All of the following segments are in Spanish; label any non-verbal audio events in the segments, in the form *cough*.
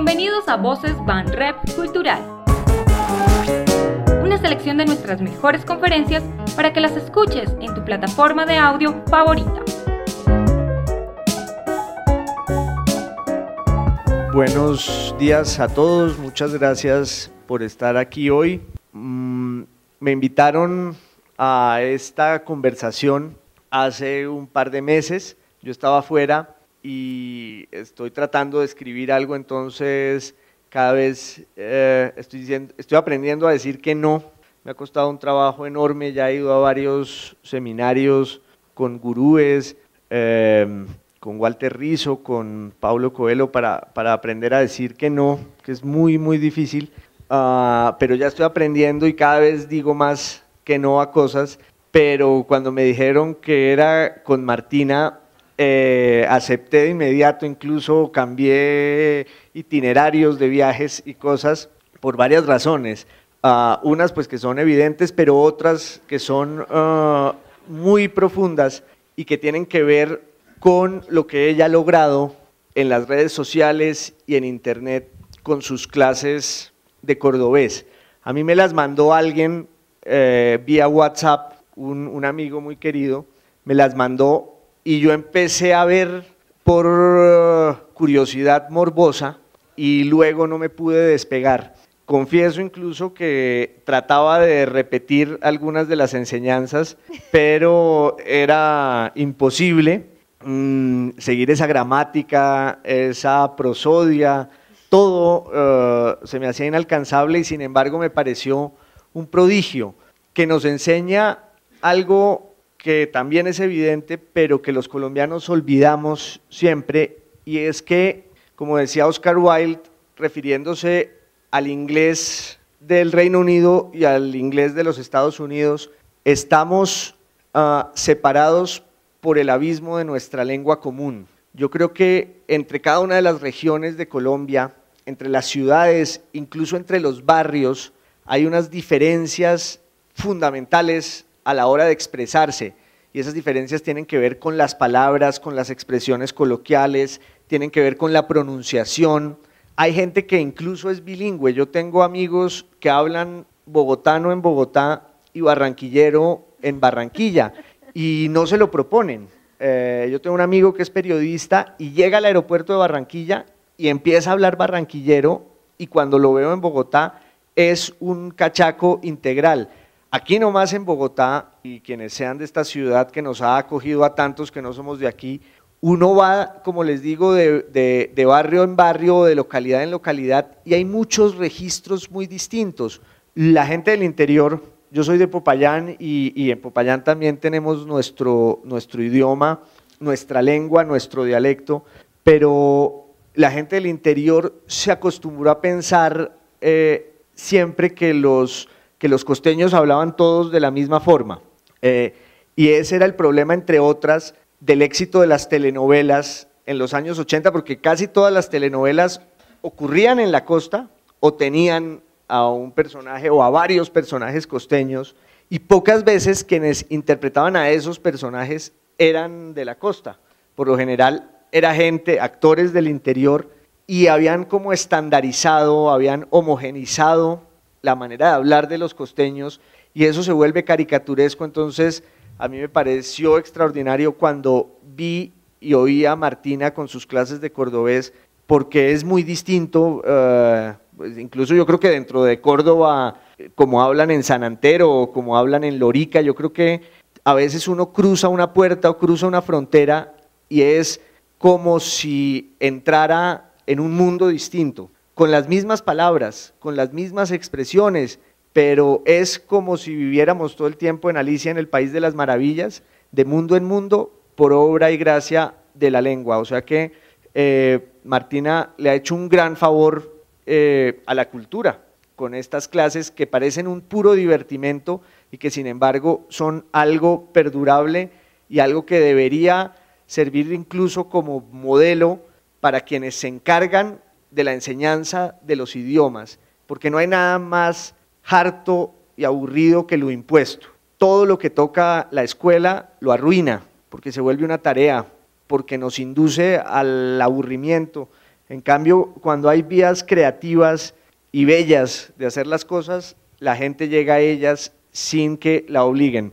Bienvenidos a Voces Van Rep Cultural. Una selección de nuestras mejores conferencias para que las escuches en tu plataforma de audio favorita. Buenos días a todos, muchas gracias por estar aquí hoy. Mm, me invitaron a esta conversación hace un par de meses, yo estaba afuera y estoy tratando de escribir algo, entonces cada vez eh, estoy, diciendo, estoy aprendiendo a decir que no. Me ha costado un trabajo enorme, ya he ido a varios seminarios con gurúes, em, con Walter Rizzo, con Paulo Coelho, para, para, aprender a decir que no, que es muy, muy difícil. Ah, pero ya estoy aprendiendo y cada vez digo más que no a cosas. Pero cuando me dijeron que era con Martina, eh, acepté de inmediato, incluso cambié itinerarios de viajes y cosas por varias razones. Uh, unas pues que son evidentes, pero otras que son uh, muy profundas y que tienen que ver con lo que ella ha logrado en las redes sociales y en internet con sus clases de cordobés. A mí me las mandó alguien eh, vía WhatsApp, un, un amigo muy querido, me las mandó y yo empecé a ver por uh, curiosidad morbosa y luego no me pude despegar. Confieso incluso que trataba de repetir algunas de las enseñanzas, pero era imposible mmm, seguir esa gramática, esa prosodia, todo uh, se me hacía inalcanzable y sin embargo me pareció un prodigio que nos enseña algo que también es evidente, pero que los colombianos olvidamos siempre, y es que, como decía Oscar Wilde, refiriéndose al inglés del Reino Unido y al inglés de los Estados Unidos, estamos uh, separados por el abismo de nuestra lengua común. Yo creo que entre cada una de las regiones de Colombia, entre las ciudades, incluso entre los barrios, hay unas diferencias fundamentales a la hora de expresarse. Y esas diferencias tienen que ver con las palabras, con las expresiones coloquiales, tienen que ver con la pronunciación. Hay gente que incluso es bilingüe. Yo tengo amigos que hablan bogotano en Bogotá y barranquillero en Barranquilla y no se lo proponen. Eh, yo tengo un amigo que es periodista y llega al aeropuerto de Barranquilla y empieza a hablar barranquillero y cuando lo veo en Bogotá es un cachaco integral. Aquí nomás en Bogotá, y quienes sean de esta ciudad que nos ha acogido a tantos que no somos de aquí, uno va, como les digo, de, barrio en barrio, de localidad en localidad, y hay muchos registros muy distintos. La gente del interior, yo soy de Popayán y, y en Popayán también tenemos nuestro, nuestro idioma, nuestra lengua, nuestro dialecto, pero la gente del interior se acostumbró a pensar eh, siempre que los que los costeños hablaban todos de la misma forma. Eh, y ese era el problema, entre otras, del éxito de las telenovelas en los años 80, porque casi todas las telenovelas ocurrían en la costa o tenían a un personaje o a varios personajes costeños, y pocas veces quienes interpretaban a esos personajes eran de la costa. Por lo general era gente, actores del interior, y habían como estandarizado, habían homogenizado la manera de hablar de los costeños y eso se vuelve caricaturesco, entonces a mí me pareció extraordinario cuando vi y oí a Martina con sus clases de cordobés, porque es muy distinto, uh, pues incluso yo creo que dentro de Córdoba, como hablan en San Antero o como hablan en Lorica, yo creo que a veces uno cruza una puerta o cruza una frontera y es como si entrara en un mundo distinto con las mismas palabras, con las mismas expresiones, pero es como si viviéramos todo el tiempo en Alicia en el País de las Maravillas, de mundo en mundo, por obra y gracia de la lengua. O sea que eh, Martina le ha hecho un gran favor eh, a la cultura con estas clases que parecen un puro divertimento y que sin embargo son algo perdurable y algo que debería servir incluso como modelo para quienes se encargan de la enseñanza de los idiomas, porque no hay nada más harto y aburrido que lo impuesto. Todo lo que toca la escuela lo arruina, porque se vuelve una tarea, porque nos induce al aburrimiento. En cambio, cuando hay vías creativas y bellas de hacer las cosas, la gente llega a ellas sin que la obliguen.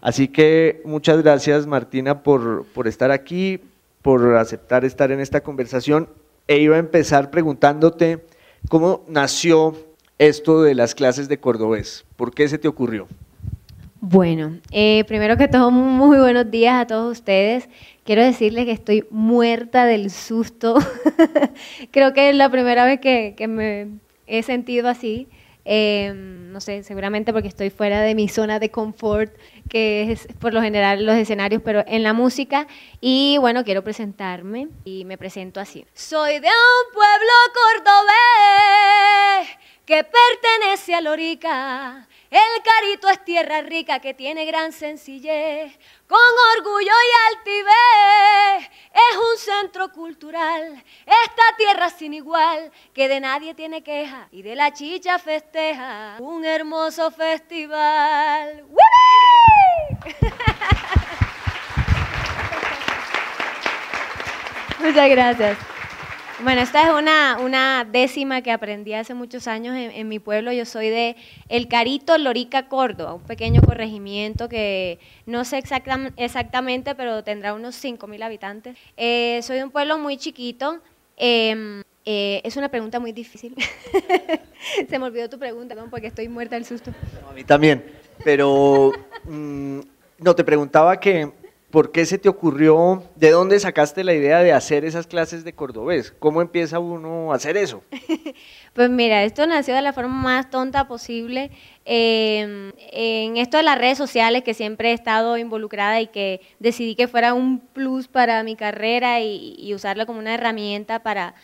Así que muchas gracias Martina por, por estar aquí, por aceptar estar en esta conversación. E iba a empezar preguntándote cómo nació esto de las clases de cordobés. ¿Por qué se te ocurrió? Bueno, eh, primero que todo, *laughs* muy buenos días a todos ustedes. Quiero decirles que estoy muerta del susto. *laughs* Creo que es la primera vez que, me he sentido así. Em, no sé, seguramente porque estoy fuera de mi zona de confort, que es por lo general los escenarios, pero en la música. Y bueno, quiero presentarme y me presento así. Soy de un pueblo cordobés que pertenece a Lorica el carito es tierra rica que tiene gran sencillez, con orgullo y altivez. Es un centro cultural, esta tierra sin igual, que de nadie tiene queja y de la chicha festeja un hermoso festival. *laughs* Muchas gracias. Bueno, esta es una, una décima que aprendí hace muchos años en, mi pueblo. Yo soy de El Carito, Lorica, Córdoba, un pequeño corregimiento que no sé exactamente, pero tendrá unos 5.000 habitantes. Eh, soy de un pueblo muy chiquito. Em, eh, es una pregunta muy difícil. *laughs* Se me olvidó tu pregunta, ¿no? porque estoy muerta del susto. a mí también, pero mm, no, te preguntaba que ¿Por qué se te ocurrió, de dónde sacaste la idea de hacer esas clases de cordobés? ¿Cómo empieza uno a hacer eso? *laughs* pues mira, esto nació de la forma más tonta posible. Em, en esto de las redes sociales, que siempre he estado involucrada y que decidí que fuera un plus para mi carrera y, y usarla como una herramienta para,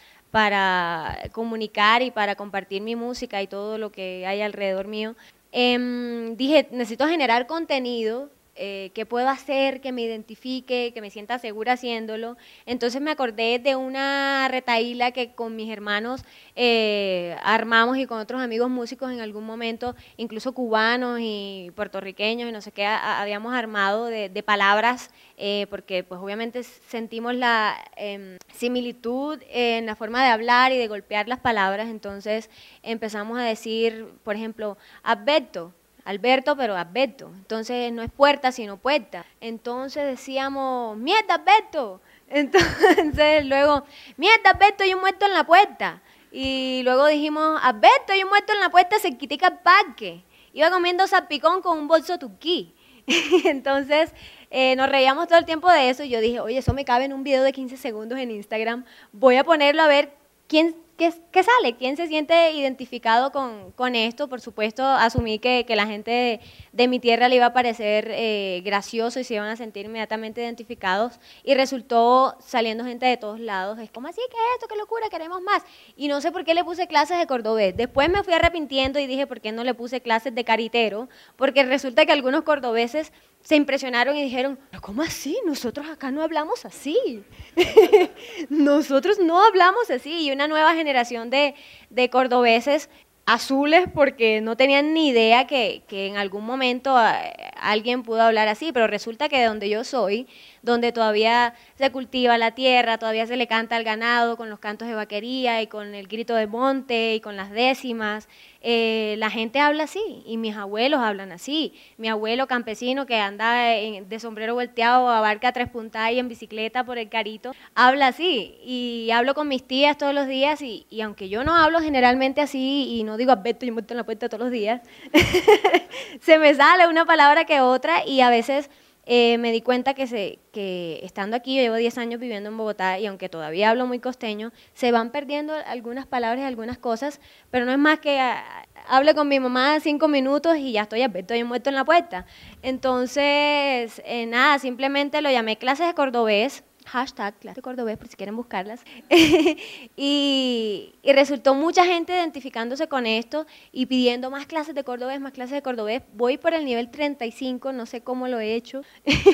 comunicar y para compartir mi música y todo lo que hay alrededor mío. Em, dije, necesito generar contenido eh, qué puedo hacer que me identifique, que me sienta segura haciéndolo. Entonces me acordé de una retaíla que con mis hermanos eh, armamos y con otros amigos músicos en algún momento, incluso cubanos y puertorriqueños y no sé qué, habíamos armado de, palabras, eh, porque pues obviamente sentimos la em, similitud en la forma de hablar y de golpear las palabras, entonces empezamos a decir, por ejemplo, Alberto, Alberto, pero Alberto. Entonces no es puerta, sino puerta. Entonces decíamos, mierda, Alberto. *laughs* Entonces luego, mierda, Alberto, yo muerto en la puerta. Y luego dijimos, Alberto, yo muerto en la puerta, se quitica el parque. Iba comiendo salpicón con un bolso tuquí. *laughs* Entonces eh, nos reíamos todo el tiempo de eso y yo dije, oye, eso me cabe en un video de 15 segundos en Instagram. Voy a ponerlo a ver quién ¿Qué, sale? ¿Quién se siente identificado con, esto? Por supuesto, asumí que, la gente de, mi tierra le iba a parecer eh, gracioso y se iban a sentir inmediatamente identificados. Y resultó saliendo gente de todos lados. Es como así, ¿qué es esto? ¿Qué locura? Queremos más. Y no sé por qué le puse clases de cordobés. Después me fui arrepintiendo y dije, ¿por qué no le puse clases de caritero? Porque resulta que algunos cordobeses se impresionaron y dijeron, ¿cómo así? Nosotros acá no hablamos así. *laughs* Nosotros no hablamos así. Y una nueva generación de, de cordobeses azules porque no tenían ni idea que, que, en algún momento eh, alguien pudo hablar así, pero resulta que de donde yo soy, donde todavía se cultiva la tierra, todavía se le canta al ganado con los cantos de vaquería y con el grito de monte y con las décimas, eh, la gente habla así y mis abuelos hablan así. Mi abuelo campesino que anda de sombrero volteado, abarca tres puntas y en bicicleta por el carito, habla así. Y hablo con mis tías todos los días y, aunque yo no hablo generalmente así y no digo abeto y muerto en la puerta todos los días, *laughs* se me sale una palabra que otra y a veces eh, me di cuenta que, se, que estando aquí, yo llevo 10 años viviendo en Bogotá y aunque todavía hablo muy costeño, se van perdiendo algunas palabras y algunas cosas, pero no es más que ah, hable con mi mamá cinco minutos y ya estoy, estoy muerto en la puerta. Entonces, eh, nada, simplemente lo llamé clases de cordobés hashtag clase cordobés por si quieren buscarlas. *laughs* y, resultó mucha gente identificándose con esto y pidiendo más clases de cordobés, más clases de cordobés. Voy por el nivel 35, no sé cómo lo he hecho. *laughs*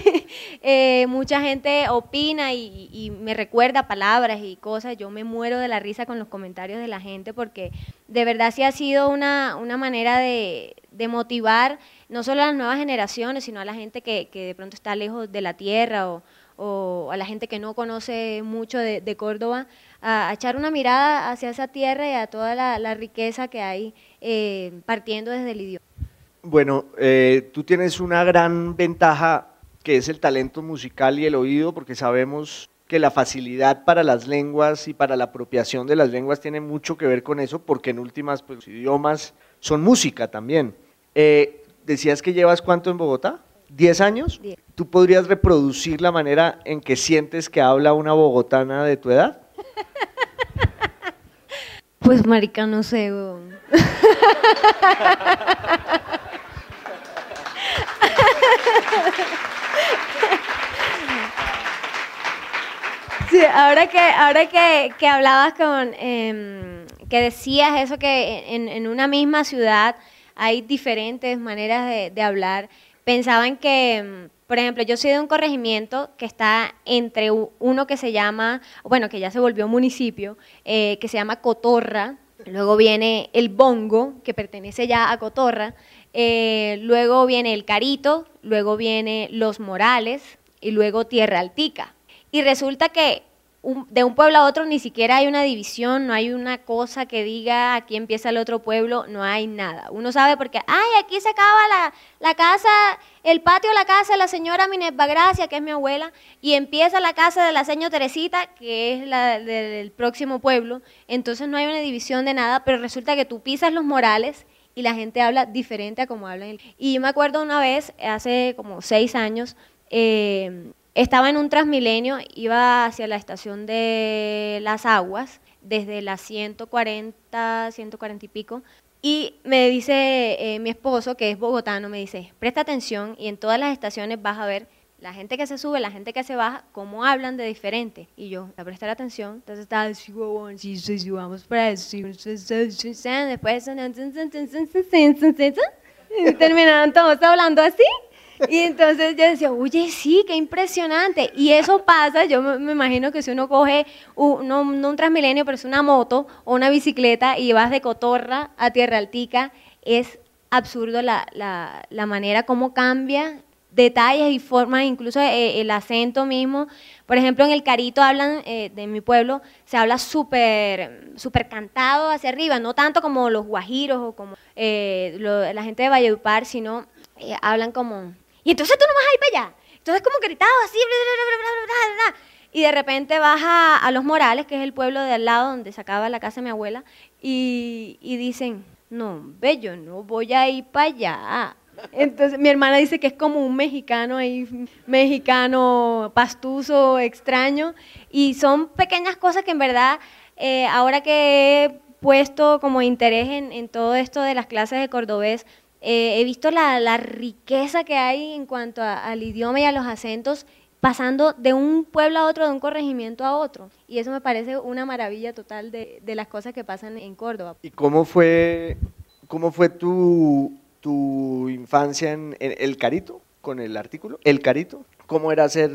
Eh, mucha gente opina y, me recuerda palabras y cosas. Yo me muero de la risa con los comentarios de la gente porque de verdad sí ha sido una, una manera de, motivar no solo a las nuevas generaciones, sino a la gente que de pronto está lejos de la tierra o o a la gente que no conoce mucho de, Córdoba, a, echar una mirada hacia esa tierra y a toda la, riqueza que hay eh, partiendo desde el idioma. Bueno, eh, tú tienes una gran ventaja que es el talento musical y el oído, porque sabemos que la facilidad para las lenguas y para la apropiación de las lenguas tiene mucho que ver con eso, porque en últimas pues, los idiomas son música también. Eh, ¿Decías que llevas cuánto en Bogotá? ¿10 años? ¿Tú podrías reproducir la manera en que sientes que habla una bogotana de tu edad? Pues marica, no sé. Sí, ahora que, ahora que, que hablabas con, em, que decías eso, que en, en, una misma ciudad hay diferentes maneras de, de hablar, pensaban que, em, por ejemplo, yo soy de un corregimiento que está entre uno que se llama, bueno, que ya se volvió municipio, eh, que se llama Cotorra, luego viene el Bongo, que pertenece ya a Cotorra, eh, luego viene el Carito, luego viene Los Morales y luego Tierra Altica. Y resulta que de un pueblo a otro ni siquiera hay una división, no hay una cosa que diga aquí empieza el otro pueblo, no hay nada. Uno sabe porque, ay, aquí se acaba la, la casa, el patio la casa de la señora Minerva Gracia, que es mi abuela, y empieza la casa de la señora Teresita, que es la del próximo pueblo. Entonces no hay una división de nada, pero resulta que tú pisas los morales y la gente habla diferente a como hablan. Y yo me acuerdo una vez, hace como seis años, eh, estaba en un Transmilenio, iba hacia la estación de Las Aguas, desde las 140, 140 y pico, y me dice eh, mi esposo, que es bogotano, me dice, presta atención y en todas las estaciones vas a ver la gente que se sube, la gente que se baja, cómo hablan de diferente. Y yo, a prestar atención, entonces estaba vamos para después terminaron todos hablando así. Y entonces yo decía, oye, sí, qué impresionante. Y eso pasa, yo me, imagino que si uno coge, un, no, un Transmilenio, pero es una moto o una bicicleta y vas de Cotorra a Tierra Altica, es absurdo la, la, la manera como cambia detalles y formas, incluso eh, el acento mismo. Por ejemplo, en el Carito hablan, eh, de mi pueblo, se habla súper super cantado hacia arriba, no tanto como los guajiros o como eh, la gente de Valledupar, sino hablan como y entonces tú no vas a ir para allá. Entonces como gritado así, y de repente vas a, Los Morales, que es el pueblo de al lado donde se acaba la casa de mi abuela, y, dicen, no, ve, yo no voy a ir para allá. Entonces mi hermana dice que es como un mexicano ahí, mexicano pastuso, extraño, y son pequeñas cosas que en verdad, eh, ahora que he puesto como interés en, en todo esto de las clases de cordobés, eh, he visto la, riqueza que hay en cuanto al idioma y a los acentos pasando de un pueblo a otro, de un corregimiento a otro. Y eso me parece una maravilla total de, las cosas que pasan en Córdoba. ¿Y cómo fue, cómo fue tu, tu infancia en, El Carito, con el artículo? El Carito. ¿Cómo era ser,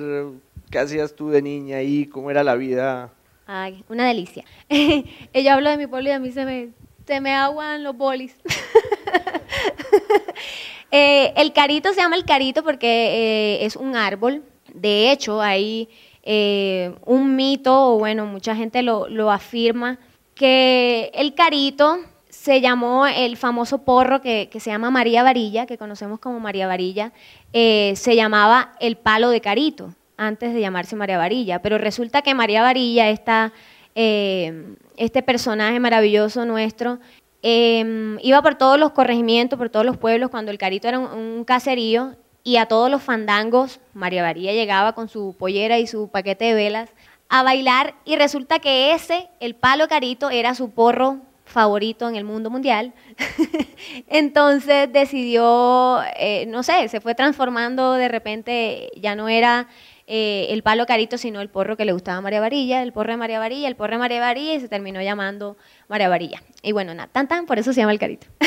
qué hacías tú de niña ahí? ¿Cómo era la vida? Ay, una delicia. *laughs* Ella habla de mi pueblo y a mí se me, se me aguan los bolis. *laughs* *laughs* Eh, el carito se llama el carito porque eh, es un árbol. De hecho, hay eh, un mito, o bueno, mucha gente lo, afirma, que el carito se llamó el famoso porro que, se llama María Varilla, que conocemos como María Varilla, se llamaba el palo de carito, antes de llamarse María Varilla. Pero resulta que María Varilla, esta, este personaje maravilloso nuestro, Em, iba por todos los corregimientos, por todos los pueblos, cuando el Carito era un, caserío, y a todos los fandangos, María María llegaba con su pollera y su paquete de velas a bailar, y resulta que ese, el palo Carito, era su porro favorito en el mundo mundial. *laughs* Entonces decidió, eh, no sé, se fue transformando de repente, ya no era eh, el palo carito, sino el porro que le gustaba a María Varilla, el porro de María Varilla, el porro de María Varilla, y se terminó llamando María Varilla. Y bueno, nada, tan tan, por eso se llama el carito. *laughs*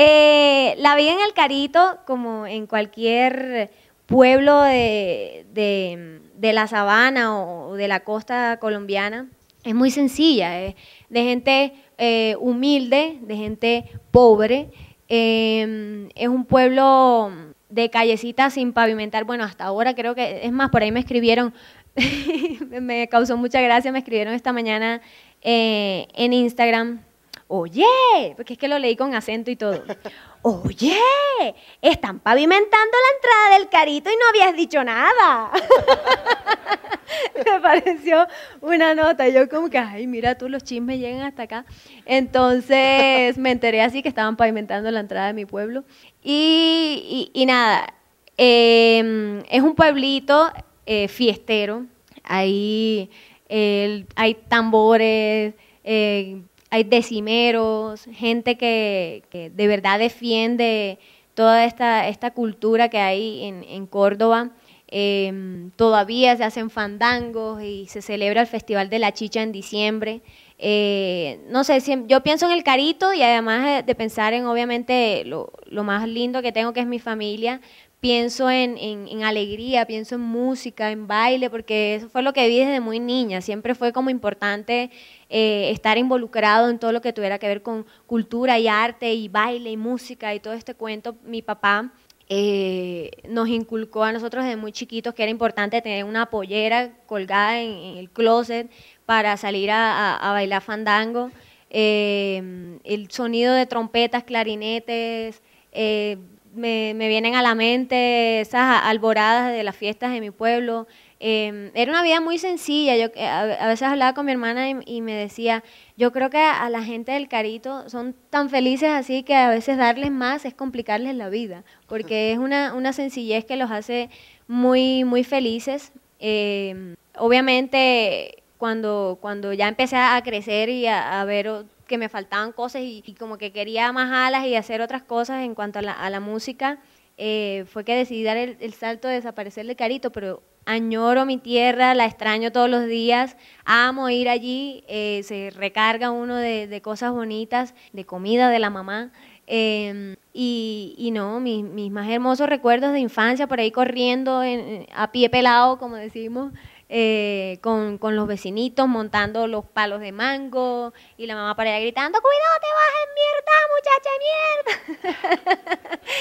Eh, la vida en el carito, como en cualquier pueblo de, la sabana o de la costa colombiana, es muy sencilla, de gente eh, humilde, de gente pobre. es un pueblo de callecitas sin pavimentar. Bueno, hasta ahora creo que, es más, por ahí me escribieron, *laughs* me causó mucha gracia, me escribieron esta mañana eh, en Instagram, oye, porque es que lo leí con acento y todo. Oye, están pavimentando la entrada del carito y no habías dicho nada. *laughs* Me pareció una nota. Yo como que, ay, mira tú, los chismes llegan hasta acá. Entonces me enteré así que estaban pavimentando la entrada de mi pueblo. Y, nada, em, es un pueblito eh, fiestero. Ahí hay tambores, eh, hay decimeros, gente que, de verdad defiende toda esta, esta cultura que hay en, Córdoba. Em, todavía se hacen fandangos y se celebra el Festival de la Chicha en diciembre. Eh, no sé, yo pienso en el carito y además de, pensar en obviamente lo, lo, más lindo que tengo que es mi familia, pienso en, en, alegría, pienso en música, en baile, porque eso fue lo que vi desde muy niña. Siempre fue como importante eh, estar involucrado en todo lo que tuviera que ver con cultura y arte y baile y música y todo este cuento. Mi papá eh, nos inculcó a nosotros desde muy chiquitos que era importante tener una pollera colgada en, el closet para salir a, bailar fandango. Eh, el sonido de trompetas, clarinetes, me, me, vienen a la mente esas alboradas de las fiestas de mi pueblo. Em, era una vida muy sencilla. Yo a, veces hablaba con mi hermana y, me decía, yo creo que a, la gente del Carito son tan felices así que a veces darles más es complicarles la vida, porque es una, una sencillez que los hace muy, muy felices. Em, obviamente, cuando, cuando ya empecé a crecer y a, a ver que me faltaban cosas y, como que quería más alas y hacer otras cosas en cuanto a la, a la música, eh, fue que decidí dar el, salto de desaparecer de Carito, pero añoro mi tierra, la extraño todos los días, amo ir allí, eh, se recarga uno de, cosas bonitas, de comida de la mamá. Em, y, y, no, mis, mis, más hermosos recuerdos de infancia, por ahí corriendo a pie pelado, como decimos, eh, con, con, los vecinitos montando los palos de mango y la mamá para allá gritando, cuidado, te vas en mierda, muchacha,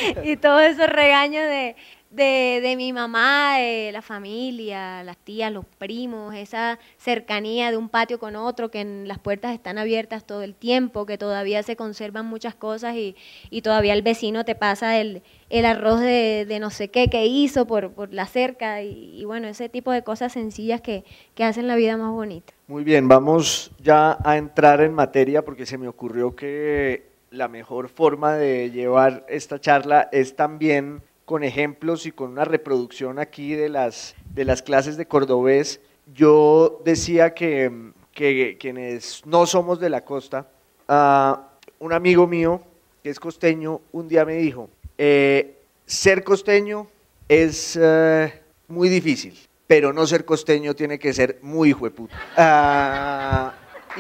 *laughs* mierda. y todos esos regaños de, de, de mi mamá, eh, la familia, las tías, los primos, esa cercanía de un patio con otro, que en las puertas están abiertas todo el tiempo, que todavía se conservan muchas cosas y, y todavía el vecino te pasa el, el arroz de, de, no sé qué que hizo por, por la cerca y, bueno, ese tipo de cosas sencillas que, que hacen la vida más bonita. Muy bien, vamos ya a entrar en materia porque se me ocurrió que la mejor forma de llevar esta charla es también con ejemplos y con una reproducción aquí de las, de las clases de cordobés. Yo decía que, que quienes no somos de la costa, uh, un amigo mío que es costeño un día me dijo, eh, ser costeño es uh, muy difícil, pero no ser costeño tiene que ser muy hijo. Uh,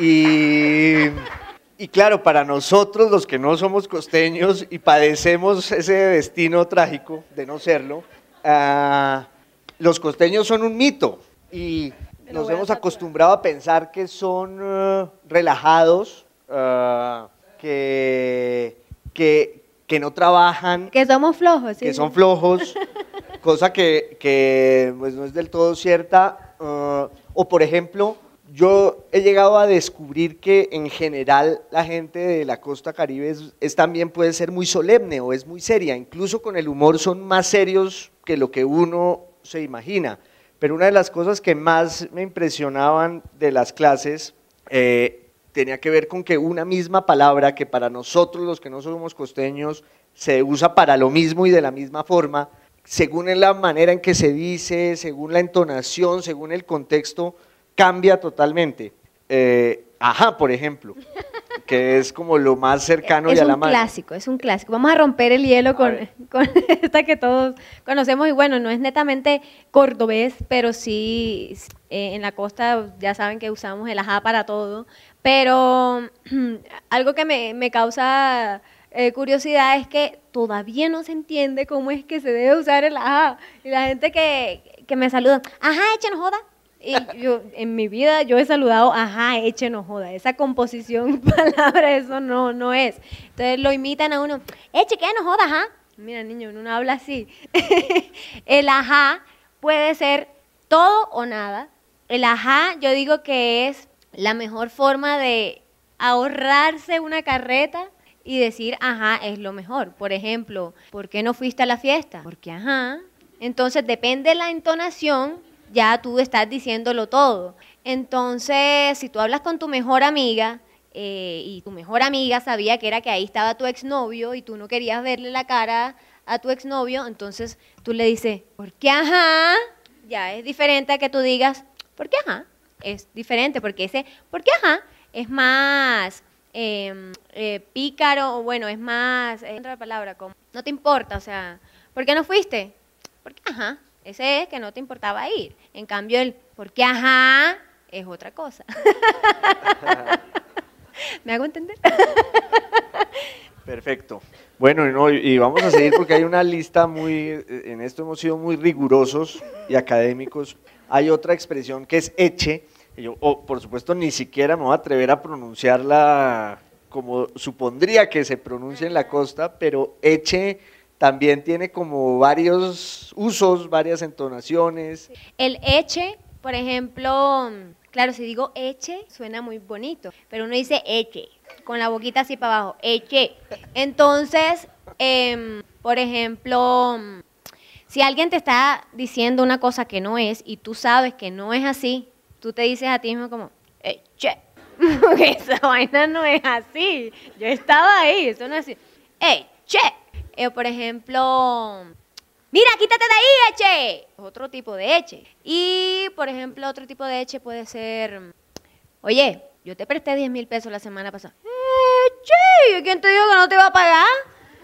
y y claro, para nosotros los que no somos costeños y padecemos ese destino trágico de no serlo, ah, los costeños son un mito y nos hemos acostumbrado a pensar que son uh, relajados, uh, que, que, que, no trabajan. Que somos flojos. Sí. Que son flojos, *laughs* cosa que, que pues, no es del todo cierta. O por ejemplo, yo he llegado a descubrir que en general la gente de la costa caribe es, también puede ser muy solemne o es muy seria, incluso con el humor son más serios que lo que uno se imagina. Pero una de las cosas que más me impresionaban de las clases eh, tenía que ver con que una misma palabra que para nosotros los que no somos costeños se usa para lo mismo y de la misma forma, según la manera en que se dice, según la entonación, según el contexto, cambia totalmente. Eh, ajá, por ejemplo, *laughs* que es como lo más cercano y a la mano. Es un clásico, es un clásico. Vamos a romper el hielo *laughs* con, esta que todos conocemos y bueno, no es netamente cordobés, pero sí eh, en la costa ya saben que usamos el ajá para todo, pero *clears throat* algo que me, causa eh, curiosidad es que todavía no se entiende cómo es que se debe usar el ajá. Y la gente que, que me saluda, ajá, échenos joda y yo, en mi vida yo he saludado, ajá, eche no joda, esa composición *laughs* palabra, eso no, no es. Entonces lo imitan a uno, eche que no joda, ajá. Mira, niño, uno no habla así. *laughs* el ajá puede ser todo o nada. El ajá, yo digo que es la mejor forma de ahorrarse una carreta y decir, ajá, es lo mejor. Por ejemplo, ¿por qué no fuiste a la fiesta? Porque, ajá. Entonces, depende de la entonación, ya tú estás diciéndolo todo. Entonces, si tú hablas con tu mejor amiga eh, y tu mejor amiga sabía que era que ahí estaba tu exnovio y tú no querías verle la cara a tu exnovio, entonces tú le dices, ¿por qué ajá? Ya es diferente a que tú digas, ¿por qué ajá? Es diferente porque ese, ¿por qué ajá? Es más em, eh, pícaro, o bueno, es más, otra palabra, no te importa, o sea, ¿por qué no fuiste? Porque ajá, ese es que no te importaba ir. En cambio, el ¿por qué ajá? es otra cosa. *laughs* ¿Me hago entender? Perfecto. Bueno, y vamos a seguir porque hay una lista muy, en esto hemos sido muy rigurosos y académicos. Hay otra expresión que es eche, yo, por supuesto, ni siquiera me voy a atrever a pronunciarla como supondría que se pronuncia en la costa, pero eche también tiene como varios usos, varias entonaciones. El eche, por ejemplo, claro, si digo eche, suena muy bonito, pero uno dice eche, con la boquita así para abajo, eche. Entonces, em, por ejemplo, si alguien te está diciendo una cosa que no es y tú sabes que no es así, tú te dices a ti mismo como, hey, che, *laughs* esa vaina no es así. Yo estaba ahí, eso no es así. Hey, che. Eh, por ejemplo, mira, quítate de ahí, eche. Otro tipo de eche. Y, por ejemplo, otro tipo de eche puede ser, oye, yo te presté 10 mil pesos la semana pasada. Eche, ¿quién te dijo que no te iba a pagar?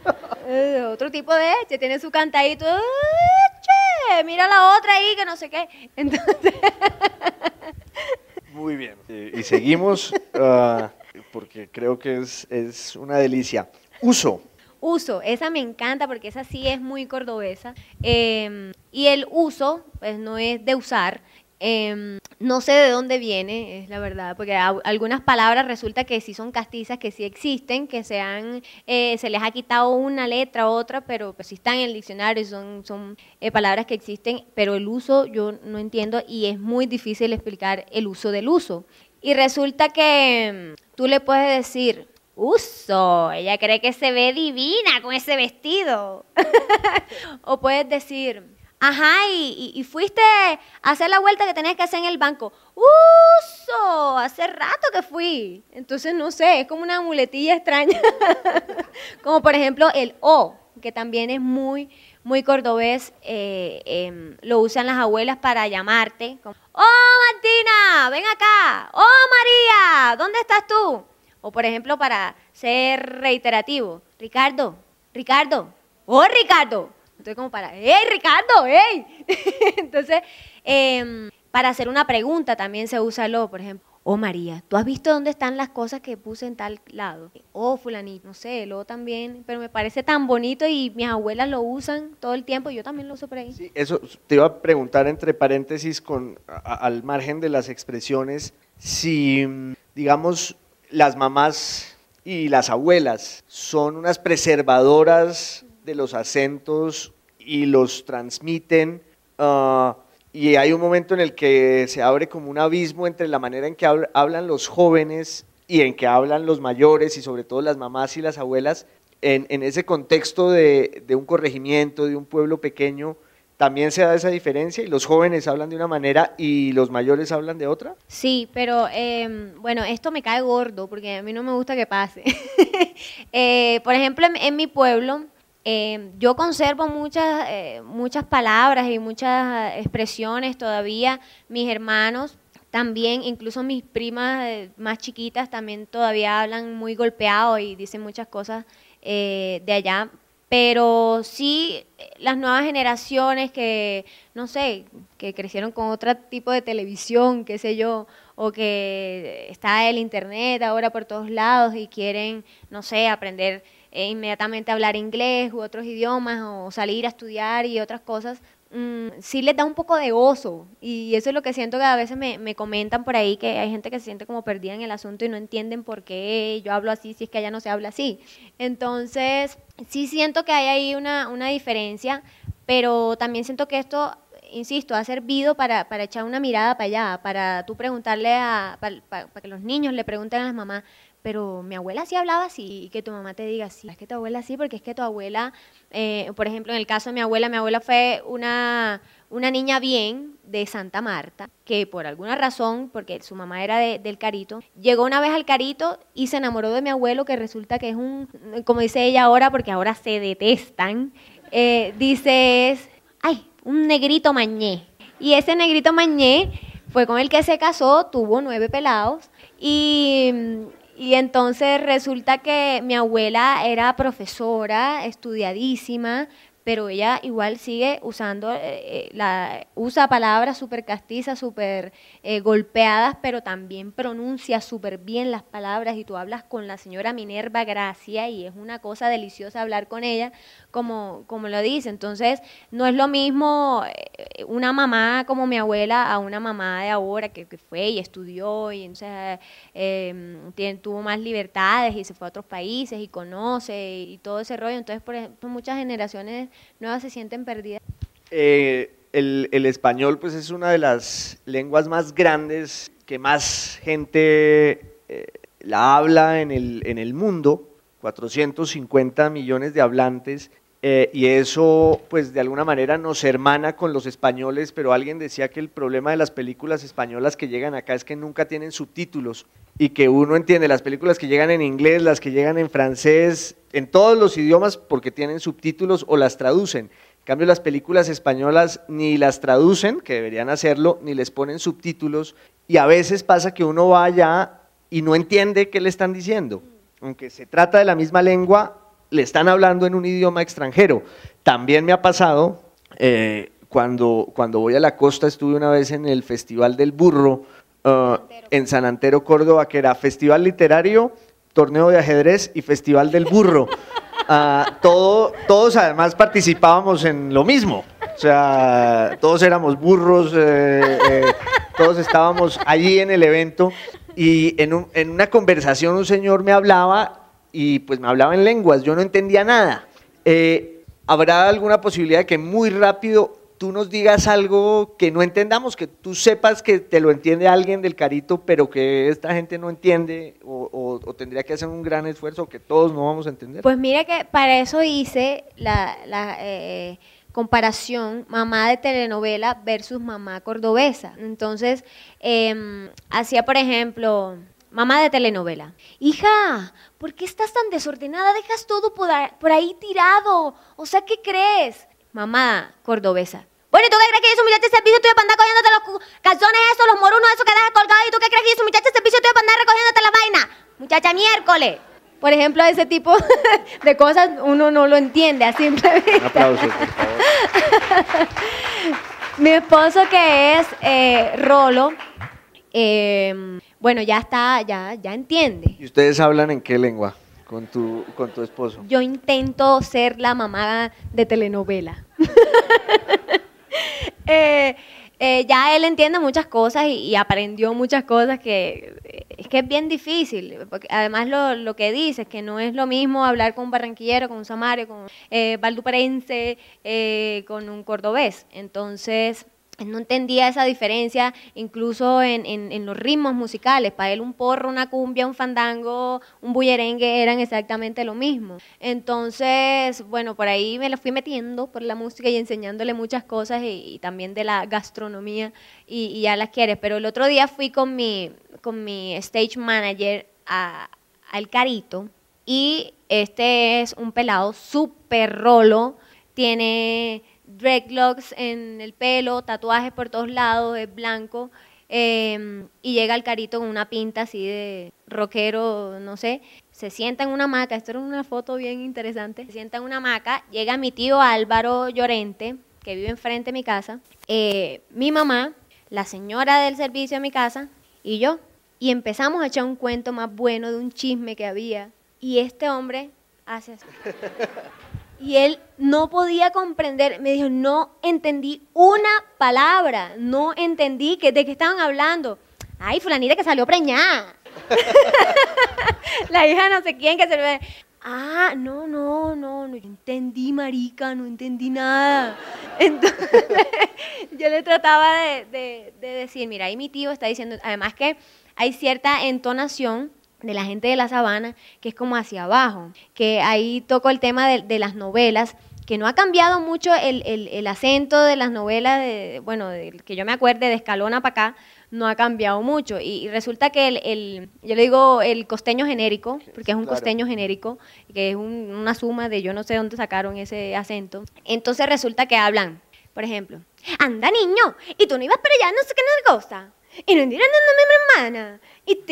*laughs* Eh, otro tipo de eche, tiene su cantadito. Eche, mira la otra ahí que no sé qué. *laughs* Entonces... Muy bien. y seguimos ah, porque creo que es, es, una delicia. Uso. Uso, esa me encanta porque esa sí es muy cordobesa. Em, y el uso, pues no es de usar, Em, no sé de dónde viene, es la verdad, porque algunas palabras resulta que sí son castizas, que sí existen, que se, eh, se les ha quitado una letra u otra, pero pues sí están en el diccionario, son, son eh, palabras que existen, pero el uso yo no entiendo y es muy difícil explicar el uso del uso. Y resulta que em, tú le puedes decir, uso, ella cree que se ve divina con ese vestido. *laughs* o puedes decir, Ajá, y, fuiste a hacer la vuelta que tenías que hacer en el banco. ¡Uso! Hace rato que fui. Entonces, no sé, es como una muletilla extraña. *laughs* como por ejemplo el O, que también es muy, muy cordobés. Eh, em, lo usan las abuelas para llamarte. ¡Oh, Martina! ¡Ven acá! ¡Oh, María! ¿Dónde estás tú? O por ejemplo, para ser reiterativo. Ricardo, Ricardo. ¡Oh, Ricardo! Entonces, como para, ¡hey, Ricardo! ¡hey! *laughs* Entonces, em, para hacer una pregunta también se usa lo, por ejemplo, oh María, ¿tú has visto dónde están las cosas que puse en tal lado? Oh, fulanito, no sé, lo también, pero me parece tan bonito y mis abuelas lo usan todo el tiempo, y yo también lo uso por ahí. Sí, eso te iba a preguntar entre paréntesis con al margen de las expresiones, si digamos las mamás y las abuelas son unas preservadoras de los acentos y los transmiten. Ah, y hay un momento en el que se abre como un abismo entre la manera en que hablan los jóvenes y en que hablan los mayores y sobre todo las mamás y las abuelas. En, ese contexto de, un corregimiento, de un pueblo pequeño, ¿también se da esa diferencia y los jóvenes hablan de una manera y los mayores hablan de otra? Sí, pero em, bueno, esto me cae gordo porque a mí no me gusta que pase. *laughs* Eh, por ejemplo, en mi pueblo, eh, yo conservo muchas, eh, muchas palabras y muchas expresiones todavía. Mis hermanos también, incluso mis primas eh, más chiquitas también todavía hablan muy golpeado y dicen muchas cosas de allá. Pero sí, las nuevas generaciones que, no sé, que crecieron con otro tipo de televisión, qué sé yo, o que está el internet ahora por todos lados y quieren, no sé, aprender e inmediatamente hablar inglés u otros idiomas o salir a estudiar y otras cosas, mm, sí les da un poco de oso. Y eso es lo que siento que a veces me, me, comentan por ahí, que hay gente que se siente como perdida en el asunto y no entienden por qué yo hablo así si es que allá no se habla así. Entonces, sí siento que hay ahí una, una diferencia, pero también siento que esto insisto, ha servido para, para, echar una mirada para allá, para tú preguntarle a, para, para, que los niños le pregunten a las mamás, pero mi abuela sí hablaba así, y que tu mamá te diga, sí, es que tu abuela sí, porque es que tu abuela, eh, por ejemplo, en el caso de mi abuela, mi abuela fue una, una niña bien de Santa Marta, que por alguna razón, porque su mamá era de, del Carito, llegó una vez al Carito y se enamoró de mi abuelo, que resulta que es un, como dice ella ahora, porque ahora se detestan, eh, dice es, ay, un negrito mañé. Y ese negrito mañé fue con el que se casó, tuvo nueve pelados y y entonces resulta que mi abuela era profesora, estudiadísima, pero ella igual sigue usando, eh, eh, la, usa palabras súper castizas, súper eh, golpeadas, pero también pronuncia súper bien las palabras y tú hablas con la señora Minerva Gracia y es una cosa deliciosa hablar con ella, como, como lo dice. Entonces, no es lo mismo una mamá como mi abuela a una mamá de ahora que, fue y estudió y entonces, em, tiene, tuvo más libertades y se fue a otros países y conoce y todo ese rollo. Entonces, por ejemplo, muchas generaciones nuevas se sienten perdidas? Eh, el, español pues es una de las lenguas más grandes que más gente eh, la habla en el, en el mundo, 450 millones de hablantes, eh, y eso pues de alguna manera nos hermana con los españoles, pero alguien decía que el problema de las películas españolas que llegan acá es que nunca tienen subtítulos y que uno entiende las películas que llegan en inglés, las que llegan en francés, en todos los idiomas porque tienen subtítulos o las traducen. En cambio, las películas españolas ni las traducen, que deberían hacerlo, ni les ponen subtítulos, y a veces pasa que uno va allá y no entiende qué le están diciendo. Aunque se trata de la misma lengua, le están hablando en un idioma extranjero. También me ha pasado, eh, cuando, cuando voy a la costa, estuve una vez en el Festival del Burro, uh, en San Antero, Córdoba, que era festival literario, torneo de ajedrez y festival del burro. Uh, *laughs* todo, todos además participábamos en lo mismo. O sea, todos éramos burros, eh, eh, todos estábamos allí en el evento y en, un, en, una conversación un señor me hablaba y pues me hablaba en lenguas, yo no entendía nada. Eh, ¿Habrá alguna posibilidad de que muy rápido tú nos digas algo que no entendamos, que tú sepas que te lo entiende alguien del carito, pero que esta gente no entiende o, tendría que hacer un gran esfuerzo que todos no vamos a entender? Pues mira que para eso hice la, eh, comparación mamá de telenovela versus mamá cordobesa. Entonces, em, hacía, por ejemplo, mamá de telenovela, hija, ¿por qué estás tan desordenada? Dejas todo por ahí tirado. O sea, ¿qué crees? Mamá cordobesa, bueno, ¿y tú qué crees que yo soy muchacha de servicio tuyo para andar cogiéndote los calzones esos, los morunos esos que dejas colgados? ¿Y tú qué crees que yo soy muchacha de servicio tuyo para andar recogiéndote la vaina? Muchacha miércoles. Por ejemplo, ese tipo *laughs* de cosas uno no lo entiende a simple vista. Un aplauso, por favor. *laughs* Mi esposo que es eh, Rolo, eh, bueno, ya está, ya, ya entiende. ¿Y ustedes hablan en qué lengua con tu, con tu esposo? Yo intento ser la mamá de telenovela. *laughs* Eh, eh, ya él entiende muchas cosas y, aprendió muchas cosas que es que es bien difícil. Porque además lo, lo que dice es que no es lo mismo hablar con un barranquillero, con un samario, con un eh, eh, con un cordobés. Entonces no entendía esa diferencia incluso en, en, los ritmos musicales. Para él un porro, una cumbia, un fandango, un bullerengue eran exactamente lo mismo. Entonces, bueno, por ahí me lo fui metiendo por la música y enseñándole muchas cosas y, también de la gastronomía y, ya las quiere. Pero el otro día fui con mi, con mi stage manager a, al Carito y este es un pelado súper rolo, tiene dreadlocks en el pelo, tatuajes por todos lados, es blanco, em, y llega el carito con una pinta así de rockero, no sé, se sienta en una hamaca, esto era una foto bien interesante, se sienta en una hamaca, llega mi tío Álvaro Llorente, que vive enfrente de mi casa, eh, mi mamá, la señora del servicio de mi casa y yo, y empezamos a echar un cuento más bueno de un chisme que había, y este hombre hace así. *laughs* Y él no podía comprender, me dijo, no entendí una palabra, no entendí que, de qué estaban hablando. Ay, fulanita que salió preñada. *laughs* la hija no sé quién que se ve. Ah, no, no, no, no, entendí, marica, no entendí nada. *laughs* Entonces, yo le trataba de, de, decir, mira, ahí mi tío está diciendo, además que hay cierta entonación de la gente de la sabana que es como hacia abajo, que ahí toco el tema de, de las novelas, que no ha cambiado mucho el, el, el acento de las novelas, de, bueno, que yo me acuerde de Escalona para acá, no ha cambiado mucho. Y, resulta que el, yo le digo el costeño genérico, porque es un costeño genérico, que es una suma de yo no sé dónde sacaron ese acento. Entonces resulta que hablan, por ejemplo, anda niño, y tú no ibas para allá, no sé qué cosa. Y no mi hermana. Y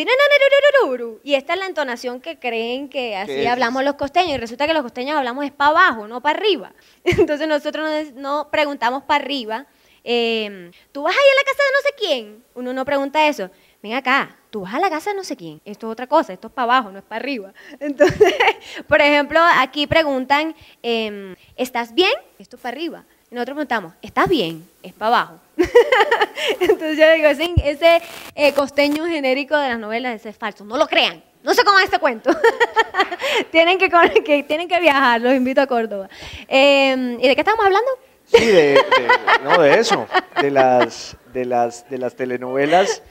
y esta es la entonación que creen que así hablamos los costeños. Y resulta que los costeños hablamos es para abajo, no para arriba. *laughs* Entonces nosotros no preguntamos para arriba, Em, tú vas ahí a la casa de no sé quién. Uno no pregunta eso. Ven acá, tú vas a la casa de no sé quién. Esto es otra cosa, esto es para abajo, no es para arriba. *laughs* Entonces, por ejemplo, aquí preguntan, em, ¿estás bien? Esto es para arriba. Y nosotros preguntamos, ¿estás bien? Es para abajo. *laughs* Entonces yo digo, ese, eh, costeño genérico de las novelas, ese es falso. No lo crean. No cómo es este cuento. *laughs* tienen, que, tienen que viajar, los invito a Córdoba. Em, ¿Y de qué estamos hablando? Sí, de, no, de eso, de las, de las, de las telenovelas,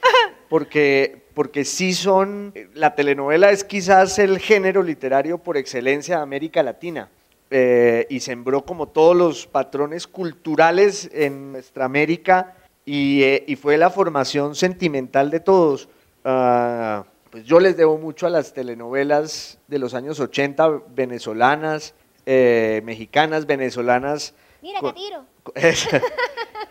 porque, porque sí son, la telenovela es quizás el género literario por excelencia de América Latina. Eh, y sembró como todos los patrones culturales en nuestra América y, eh, y fue la formación sentimental de todos. Ah, pues yo les debo mucho a las telenovelas de los años 80 venezolanas, eh, mexicanas, venezolanas, Mira, con, tiro. *laughs*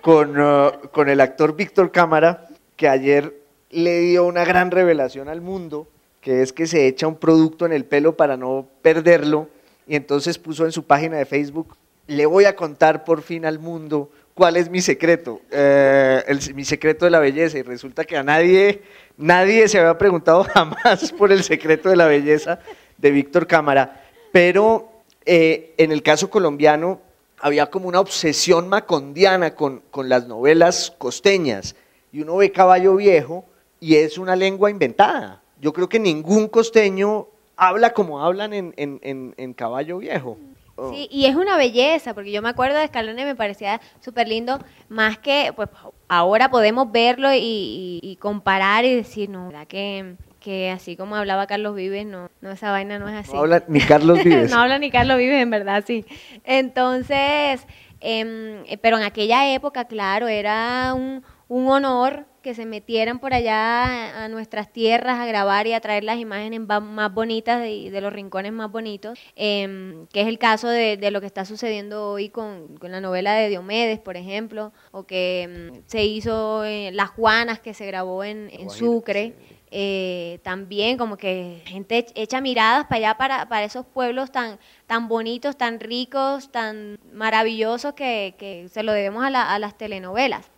Uh, con, el actor Víctor Cámara, que ayer le dio una gran revelación al mundo, que es que se echa un producto en el pelo para no perderlo, y entonces puso en su página de Facebook, le voy a contar por fin al mundo cuál es mi secreto, eh, mi secreto de la belleza, y resulta que a nadie, nadie se había preguntado *laughs* jamás por el secreto de la belleza de Víctor Cámara, pero eh, en el caso colombiano había como una obsesión macondiana con, con las novelas costeñas. Y uno ve Caballo Viejo y es una lengua inventada. Yo creo que ningún costeño habla como hablan en, en, en, Caballo Viejo. Oh. Sí, y es una belleza, porque yo me acuerdo de Escalón y me parecía súper lindo, más que, pues ahora podemos verlo y, y, comparar y decir, no, ¿verdad que que así como hablaba Carlos Vives, no, no esa vaina no es así. No habla ni Carlos *laughs* Vives. no habla ni Carlos Vives, en verdad, sí. Entonces, em, pero en aquella época, claro, era un, honor que se metieran por allá a nuestras tierras a grabar y a traer las imágenes más bonitas de, de los rincones más bonitos, em, que es el caso de, de, lo que está sucediendo hoy con, con, la novela de Diomedes, por ejemplo, o que em, se hizo Las Juanas, que se grabó en, en Sucre. Eh, también como que gente echa miradas para allá, para, para esos pueblos tan, tan bonitos, tan ricos, tan maravillosos que, que se lo debemos a, a, las telenovelas.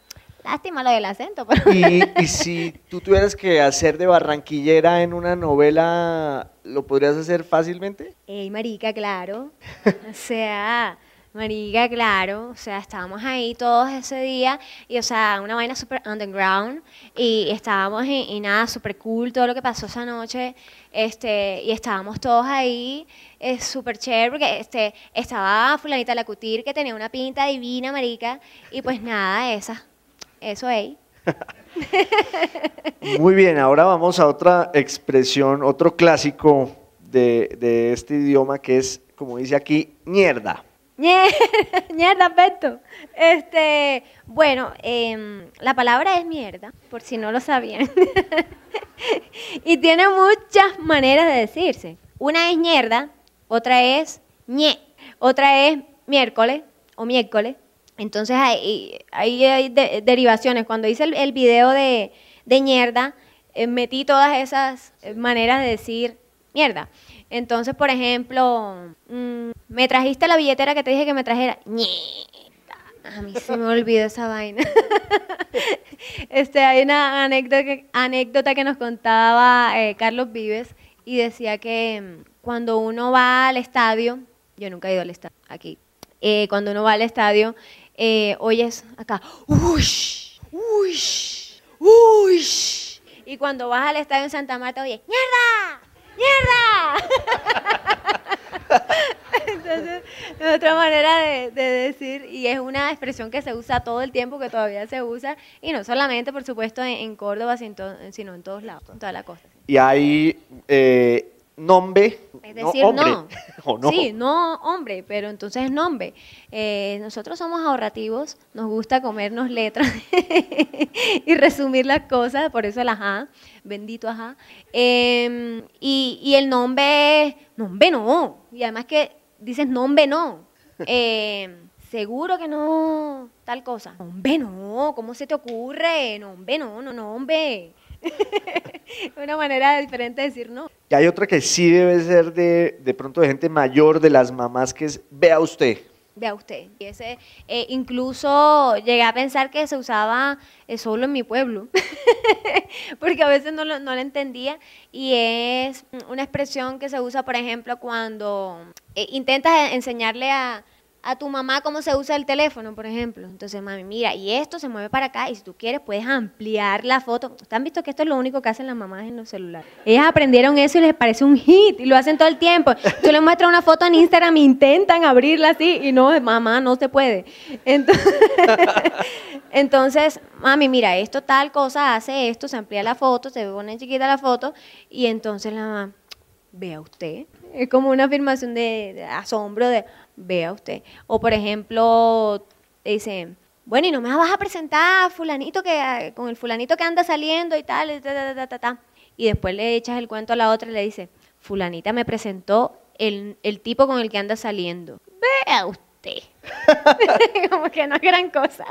Lástima lo del acento. Y, *laughs* y, si tú tuvieras que hacer de barranquillera en una novela, ¿lo podrías hacer fácilmente? Ey, marica, claro. o sea... Marica, claro, o sea, estábamos ahí todos ese día y, o sea, una vaina super underground y estábamos y, nada, super cool todo lo que pasó esa noche, este, y estábamos todos ahí, es súper chévere porque este, estaba fulanita la cutir que tenía una pinta divina, marica, y pues nada, esa, eso es. *laughs* Muy bien, ahora vamos a otra expresión, otro clásico de, de este idioma que es, como dice aquí, mierda. Mierda, *laughs* Beto. Este, bueno, em, la palabra es mierda, por si no lo sabían. *laughs* y tiene muchas maneras de decirse. Una es mierda, otra es ñe, otra es miércoles o miércoles. Entonces hay, hay, derivaciones. Cuando hice el, video de, de mierda, eh, metí todas esas maneras de decir mierda. Entonces, por ejemplo, mm, me trajiste la billetera que te dije que me trajera. A mí se me olvidó esa vaina. *laughs* este, hay una anécdota que, nos contaba eh, Carlos Vives y decía que mm, cuando uno va al estadio Yo nunca he ido al estadio aquí. Eh, cuando uno va al estadio, eh, oyes acá, ush, ush, ush. Y cuando vas al estadio en Santa Marta, oyes, ¡mierda! ¡mierda! *laughs* Entonces, es otra manera de, de decir, y es una expresión que se usa todo el tiempo, que todavía se usa, y no solamente, por supuesto, en, Córdoba, sino, en todos lados, en toda la costa. Y hay nombre, Es no decir, hombre, no. *laughs* ¿o no? Sí, no hombre, pero entonces es nombre. Eh, nosotros somos ahorrativos, nos gusta comernos letras *laughs* y resumir las cosas, por eso el ajá, bendito ajá. Eh, y, y el nombre, nombre no, y además que dices nombre no. Eh, Seguro que no, tal cosa. Nombre no, ¿cómo se te ocurre? Nombre no, no, nombre. *laughs* Una manera diferente de decir no. Y hay otra que sí debe ser de, de pronto de gente mayor, de las mamás, que es, vea usted. Vea usted. Y ese, eh, incluso llegué a pensar que se usaba eh, solo en mi pueblo, *laughs* porque a veces no lo, no lo entendía. Y es una expresión que se usa, por ejemplo, cuando eh, intentas enseñarle a, a tu mamá cómo se usa el teléfono, por ejemplo. Entonces, mami, mira, y esto se mueve para acá, y si tú quieres puedes ampliar la foto. ¿Ustedes visto que esto es lo único que hacen las mamás en los celulares? Ellas aprendieron eso y les parece un hit, y lo hacen todo el tiempo. Tú les muestras una foto en Instagram e intentan abrirla así, y no, mamá, no se puede. Entonces, *laughs* entonces, mami, mira, esto tal cosa hace esto, se amplía la foto, se pone chiquita la foto, y entonces la mamá, vea usted. Es como una afirmación de, asombro de, vea usted. O por ejemplo, dice, bueno, y no me vas a presentar a fulanito que, con el fulanito que anda saliendo y tal, y, ta, ta, ta, y después le echas el cuento a la otra y le dice, fulanita me presentó el, el tipo con el que anda saliendo. Vea usted. *laughs* como que no es gran cosa.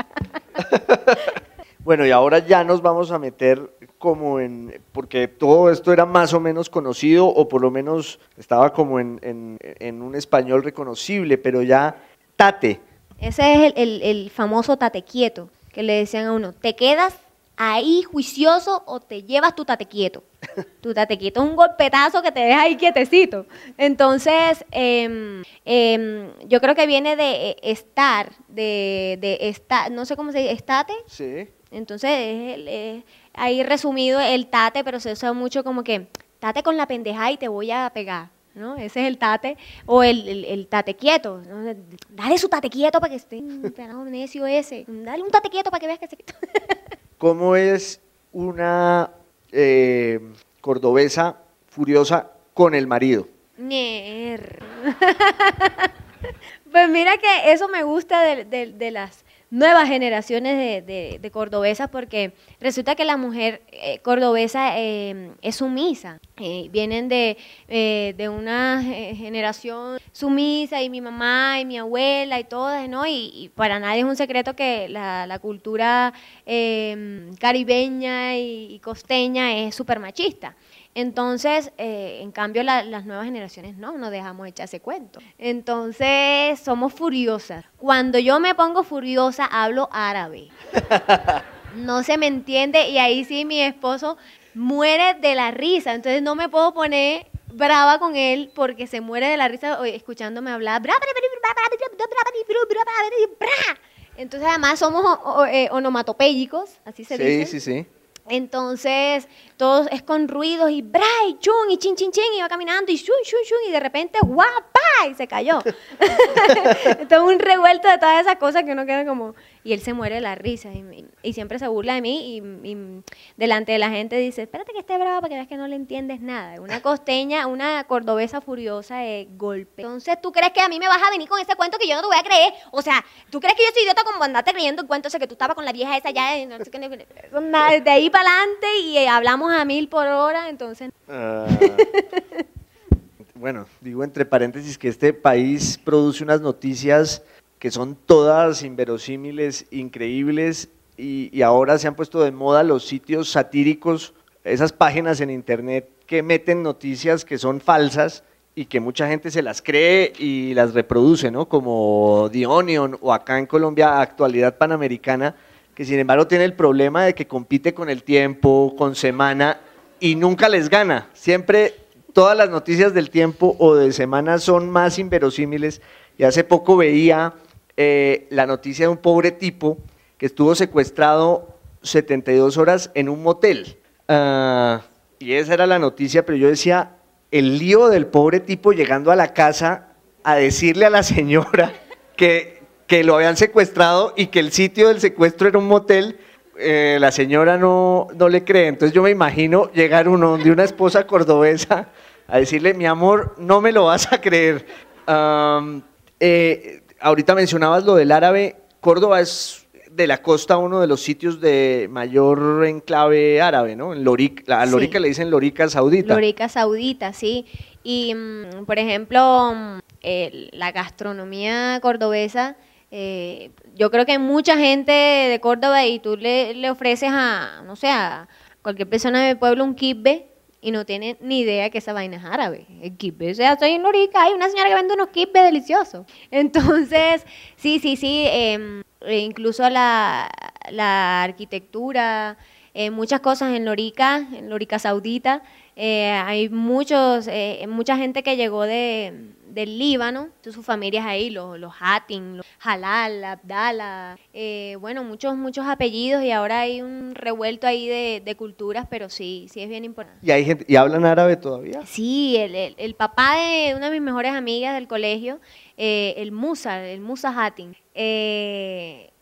*laughs* Bueno, y ahora ya nos vamos a meter como en, porque todo esto era más o menos conocido, o por lo menos estaba como en, en- en un español reconocible, pero ya tate. Ese es el, el- el famoso tate quieto, que le decían a uno, ¿te quedas ahí juicioso o te llevas tu tate quieto? *laughs* Tu tate quieto es un golpetazo que te deja ahí quietecito. Entonces, em, yo creo que viene de eh, estar, de, de estar, no sé cómo se dice, estate. Sí. Entonces, es es ahí resumido el tate, pero se usa mucho como que, tate con la pendeja y te voy a pegar. ¿no? Ese es el tate, o el, el- el tate quieto. ¿no? Dale su tate quieto para que esté *laughs* pelado necio ese. Dale un tate quieto para que veas que se *laughs* ¿Cómo es una eh, cordobesa furiosa con el marido? Nier. *laughs* Pues mira que eso me gusta de, de- de las nuevas generaciones de, de- cordobesas porque resulta que la mujer eh, cordobesa eh, es sumisa. Vienen de, eh, de una eh, generación sumisa y mi mamá y mi abuela y todas, ¿no? Y, para nadie es un secreto que la, la cultura eh, caribeña y, y costeña es súper machista. Entonces, eh, en cambio, la- las nuevas generaciones no, no dejamos echar ese cuento. Entonces, somos furiosas. Cuando yo me pongo furiosa, hablo árabe. No se me entiende y ahí sí mi esposo muere de la risa. Entonces, no me puedo poner brava con él porque se muere de la risa escuchándome hablar. Entonces, además, somos eh, onomatopéyicos, así se sí, dice. sí, sí. Entonces, todo es con ruidos y bra, y chun, y chin, chin, chin, y va caminando, y shun, shun, shun, y de repente, guapa, y se cayó. *laughs* *laughs* Todo un revuelto de todas esas cosas que uno queda como... Y él se muere de la risa, y, y siempre se burla de mí, y, y delante de la gente dice, espérate que esté brava para que veas que no le entiendes nada. Una *laughs* costeña, una cordobesa furiosa de golpe. Entonces, ¿tú crees que a mí me vas a venir con ese cuento que yo no te voy a creer? O sea, ¿tú crees que yo soy idiota como andarte creyendo el cuento ese que tú estabas con la vieja esa ya? de no sé qué, de ahí para adelante y eh, a mil por hora, entonces... Ah, *laughs* bueno, digo entre paréntesis que este país produce unas noticias que son todas inverosímiles, increíbles, y, y ahora se han puesto de moda los sitios satíricos, esas páginas en internet que meten noticias que son falsas y que mucha gente se las cree y las reproduce, ¿no? Como The Onion o acá en Colombia Actualidad Panamericana, que sin embargo tiene el problema de que compite con el tiempo, con semana y nunca les gana. Siempre todas las noticias del tiempo o de semana son más inverosímiles. Y hace poco veía eh, la noticia de un pobre tipo que estuvo secuestrado 72 horas en un motel. Ah, y esa era la noticia, pero yo decía, el lío del pobre tipo llegando a la casa a decirle a la señora *laughs* que, que lo habían secuestrado y que el sitio del secuestro era un motel. Eh, la señora no, no le cree. Entonces yo me imagino llegar uno de una esposa cordobesa a decirle, mi amor, no me lo vas a creer. Eh, ahorita mencionabas lo del árabe. Córdoba es de la costa uno de los sitios de mayor enclave árabe, ¿no? En Lorica, a Lorica le dicen Lorica Saudita. Lorica Saudita, sí. Y, mm, por ejemplo, mm, la gastronomía cordobesa, eh, yo creo que mucha gente de Córdoba y tú le, le ofreces a, no sé, a cualquier persona del pueblo un kibbe y no tiene ni idea que esa vaina es árabe. El kibbe, o sea, estoy en Lorica, hay una señora que vende unos kibbe deliciosos. *laughs* Entonces, sí, sí, sí, em, e incluso la, la arquitectura, eh, muchas cosas en Lorica, en Lorica Saudita, eh, hay muchos, eh, mucha gente que llegó de, del Líbano, sus familias ahí, los, los Hatin, los Halal, Abdala, eh, bueno, muchos, muchos apellidos y ahora hay un revuelto ahí de, de, culturas, pero sí, sí es bien importante. ¿Y hay gente, y hablan árabe todavía? Sí, el, el, el papá de una de mis mejores amigas del colegio, el Musa, el Musa Hatin,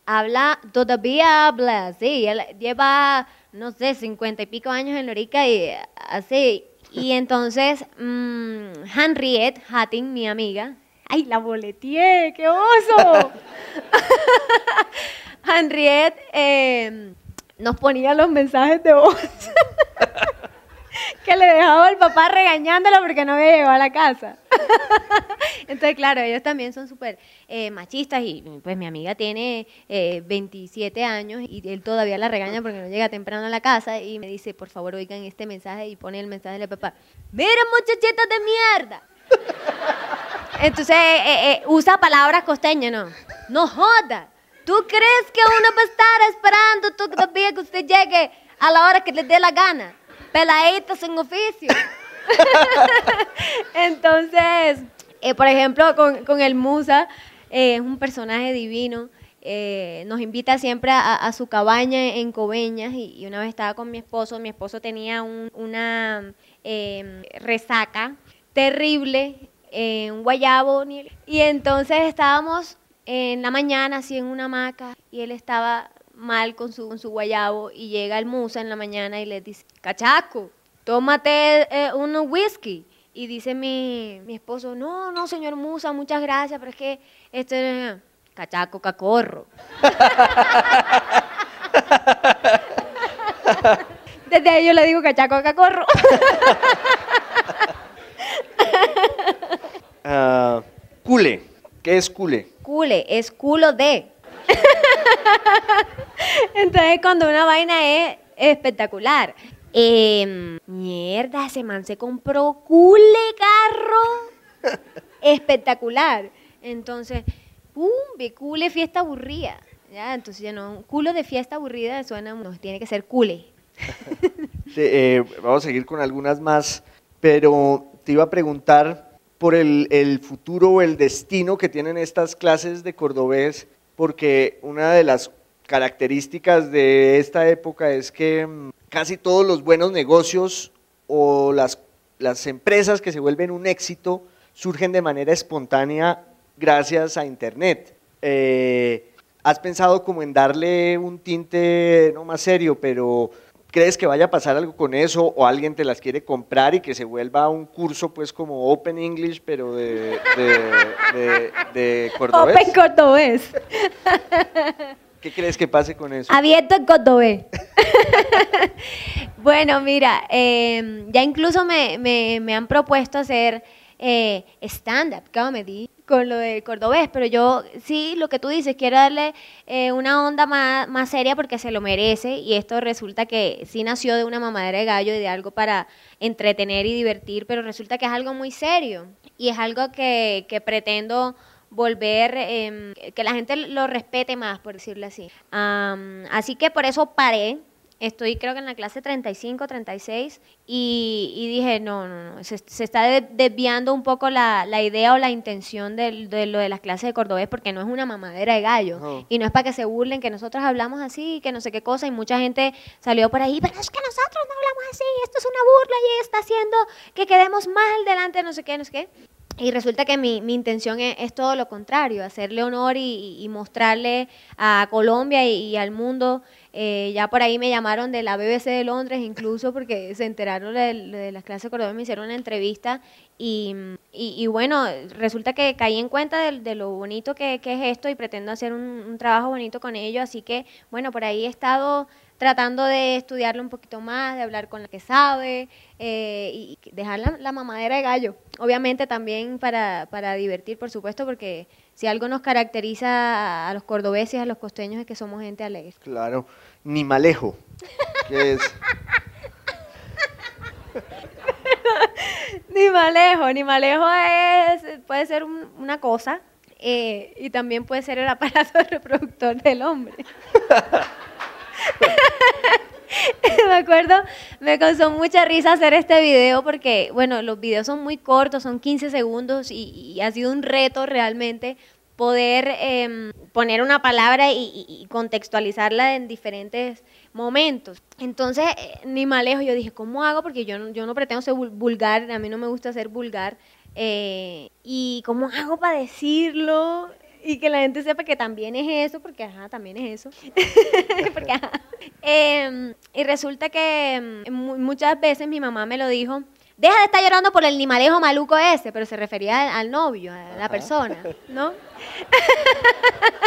habla, todavía habla, sí, él lleva no sé, cincuenta y pico años en Lorica y así. Y entonces, mmm, Henriette Hatting, mi amiga, ¡ay, la boleteé! ¡Qué oso! *laughs* Henriette eh, nos ponía los mensajes de voz. *laughs* que le dejaba el papá regañándola porque no había llegado a la casa. *laughs* Entonces, claro, ellos también son súper eh, machistas y pues mi amiga tiene eh, 27 años y él todavía la regaña porque no llega temprano a la casa y me dice, por favor, oigan este mensaje y pone el mensaje del papá, ¡Mira muchachitas de mierda! *laughs* Entonces, eh, eh, usa palabras costeñas, ¿no? No joda. ¿Tú crees que uno va a estar esperando todavía que usted llegue a la hora que le dé la gana? Peladitos en oficio. *laughs* Entonces, eh, por ejemplo, con, con el Musa, eh, es un personaje divino. Eh, nos invita siempre a, su cabaña en Coveñas y, una vez estaba con mi esposo, mi esposo tenía un, una eh, resaca terrible, un guayabo, y entonces estábamos en la mañana así en una hamaca y él estaba mal con su, con su guayabo y llega el Musa en la mañana y le dice, cachaco, tómate eh, un whisky. Y dice mi, mi, esposo, no, no, señor Musa, muchas gracias, pero es que este cachaco, cacorro. *laughs* Desde ahí yo le digo cachaco, cacorro. uh, *laughs* cule, ¿qué es cule? Cule, es culo de. *laughs* Entonces, cuando una vaina es espectacular. Eh, mierda, ese man se compró cule carro. *laughs* espectacular. Entonces, pum, cule fiesta aburrida. Ya, entonces ya no, culo de fiesta aburrida suena, no, tiene que ser cule. *laughs* eh, vamos a seguir con algunas más, pero te iba a preguntar por el, el futuro o el destino que tienen estas clases de cordobés porque una de las características de esta época es que mm, casi todos los buenos negocios o las, las empresas que se vuelven un éxito surgen de manera espontánea gracias a Internet. Eh, ¿Has pensado como en darle un tinte no más serio, pero ¿Crees que vaya a pasar algo con eso o alguien te las quiere comprar y que se vuelva un curso pues como Open English pero de, de, de, de cordobés? Open cordobés. *laughs* ¿Qué crees que pase con eso? Abierto en cordobés. *laughs* bueno, mira, eh, ya incluso me, me, me, han propuesto hacer eh, stand-up comedy con lo de cordobés, pero yo sí, lo que tú dices, quiero darle eh, una onda más, más, seria porque se lo merece y esto resulta que sí nació de una mamadera de gallo y de algo para entretener y divertir, pero resulta que es algo muy serio y es algo que, que pretendo volver, eh, que la gente lo respete más, por decirlo así. Um, así que por eso paré estoy creo que en la clase 35, 36 y, y dije, no, no, no, se, se está de- desviando un poco la, la idea o la intención del- de, lo de las clases de cordobés porque no es una mamadera de gallo y no es para que se burlen que nosotros hablamos así, que no sé qué cosa y mucha gente salió por ahí, pero es que nosotros no hablamos así, esto es una burla y está haciendo que quedemos mal delante de no sé qué, no sé qué. Y resulta que mi, mi intención es, es todo lo contrario, hacerle honor y, y- y mostrarle a Colombia y, y al mundo. Eh, ya por ahí me llamaron de la BBC de Londres incluso porque se enteraron de, las clases de cordobés, me hicieron una entrevista y, y- bueno, resulta que caí en cuenta de, lo bonito que, que es esto y pretendo hacer un, trabajo bonito con ello, así que bueno, por ahí he estado tratando de estudiarlo un poquito más, de hablar con la que sabe eh, y y dejar la, la mamadera de gallo. Obviamente también para, para divertir, por supuesto, porque si algo nos caracteriza a los cordobeses, a los costeños, es que somos gente alegre. Claro. Ni malejo. Que es. *laughs* Ni malejo, ni malejo es, puede ser un- una cosa eh, y también puede ser el aparato *laughs* reproductor del hombre. *laughs* *laughs* me acuerdo, me causó mucha risa hacer este video porque, bueno, los videos son muy cortos, son 15 segundos y, ha sido un reto realmente poder em, poner una palabra y, contextualizarla en diferentes momentos. Entonces, eh, ni malejo, yo dije, ¿cómo hago? Porque yo no, yo no pretendo ser vul- vulgar, a mí no me gusta ser vulgar. eh, ¿Y cómo hago para decirlo? Y que la gente sepa que también es eso, porque ajá, también es eso. *laughs* Porque, ajá. Em, y resulta que em, mu- muchas veces mi mamá me lo dijo, deja de estar llorando por el nimalejo maluco ese, pero se refería al, al novio, a la Ajá. persona, ¿no? *laughs*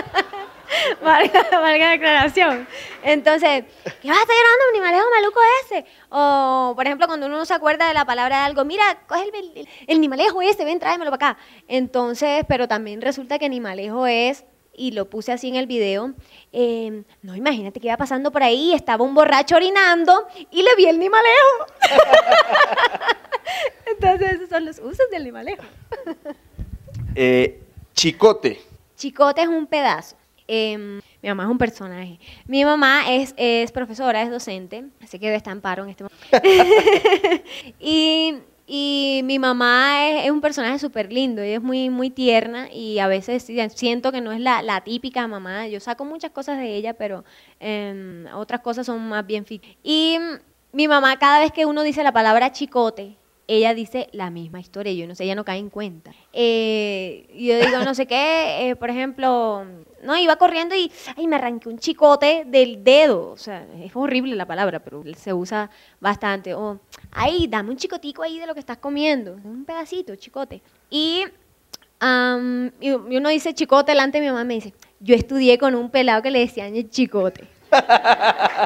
*laughs* valga, valga la aclaración. Entonces, ¿qué vas a estar llorando un nimalejo maluco ese? O, por ejemplo, cuando uno no se acuerda de la palabra de algo, mira, coge el, el, el nimalejo ese, ven, tráemelo para acá. Entonces, pero también resulta que nimalejo es, y lo puse así en el video, eh, no, imagínate que iba pasando por ahí, estaba un borracho orinando y le vi el nimalejo. *laughs* Entonces, esos son los usos del nimalejo. eh, chicote. Chicote es un pedazo. Em, mi mamá es un personaje. Mi mamá es, es profesora, es docente, así que está en este momento. *laughs* y, y mi mamá es, es un personaje súper lindo, ella es muy, muy tierna y a veces siento que no es la, la típica mamá. Yo saco muchas cosas de ella, pero em, otras cosas son más bien fit. Y mi mamá, cada vez que uno dice la palabra chicote, ella dice la misma historia, yo no sé, ella no cae en cuenta. Eh, yo digo, no sé qué, eh, por ejemplo, no, iba corriendo y, ay, me arranqué un chicote del dedo, o sea, es horrible la palabra, pero se usa bastante. O, ay, dame un chicotico ahí de lo que estás comiendo, un pedacito, chicote. Y, y y uno dice chicote delante de mi mamá, me dice, yo estudié con un pelado que le decían el chicote.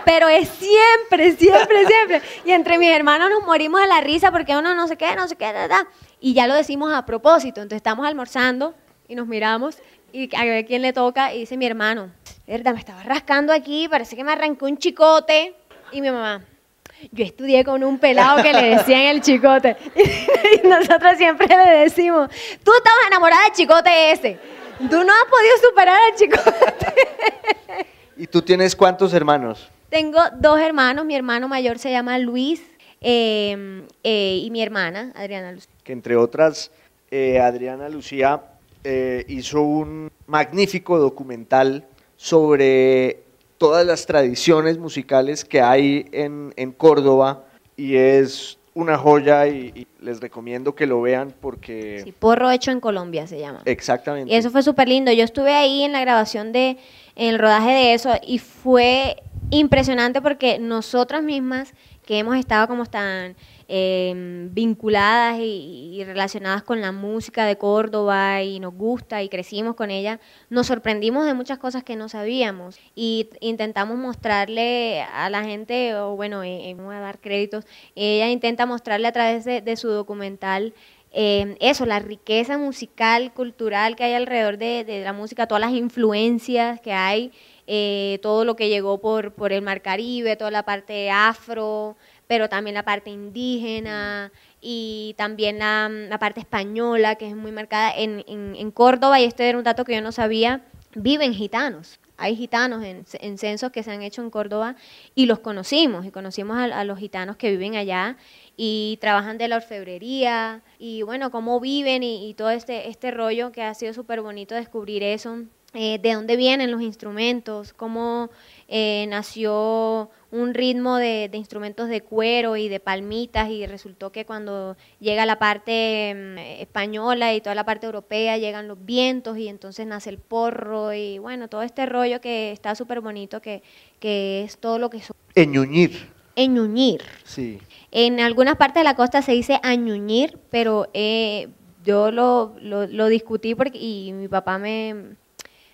Pero es siempre, siempre, siempre. Y entre mis hermanos nos morimos de la risa porque uno no sé qué, no sé qué, da, da. y ya lo decimos a propósito. Entonces estamos almorzando y nos miramos y a ver quién le toca y dice mi hermano, verdad, me estaba rascando aquí, parece que me arrancó un chicote. Y mi mamá, yo estudié con un pelado que le decían el chicote. *laughs* Y nosotros siempre le decimos, tú estabas enamorada del chicote ese. Tú no has podido superar al chicote. *laughs* ¿Y tú tienes cuántos hermanos? Tengo dos hermanos, mi hermano mayor se llama Luis eh, eh, y mi hermana, Adriana Luz. Que entre otras, eh, Adriana Lucía eh, hizo un magnífico documental sobre todas las tradiciones musicales que hay en, en Córdoba y es una joya y, y les recomiendo que lo vean porque Sí, Porro hecho en Colombia se llama. exactamente Y eso fue súper lindo. Yo estuve ahí en la grabación de, el rodaje de eso y fue impresionante porque nosotras mismas que hemos estado como tan eh, vinculadas y, y relacionadas con la música de Córdoba y nos gusta y crecimos con ella, nos sorprendimos de muchas cosas que no sabíamos y intentamos mostrarle a la gente, o bueno, voy a dar créditos, ella intenta mostrarle a través de su documental eh, eso, la riqueza musical, cultural que hay alrededor de, de la música, todas las influencias que hay, eh, todo lo que llegó por, por el Mar Caribe, toda la parte afro, pero también la parte indígena y también la, la parte española, que es muy marcada en, en, en Córdoba, y este era un dato que yo no sabía, viven gitanos. Hay gitanos en, en, censos que se han hecho en Córdoba y los conocimos, y conocimos a, los gitanos que viven allá y trabajan de la orfebrería y bueno, cómo viven y, todo este, este rollo que ha sido súper bonito descubrir eso, eh, de dónde vienen los instrumentos, cómo eh, nació un ritmo de, instrumentos de cuero y de palmitas y resultó que cuando llega la parte mm, española y toda la parte europea llegan los vientos y entonces nace el porro y bueno, todo este rollo que está súper bonito que, que es todo lo que... son Eñuñir. Eñuñir. Sí. En algunas partes de la costa se dice añuñir, pero eh, yo lo, lo, discutí porque, y mi papá me,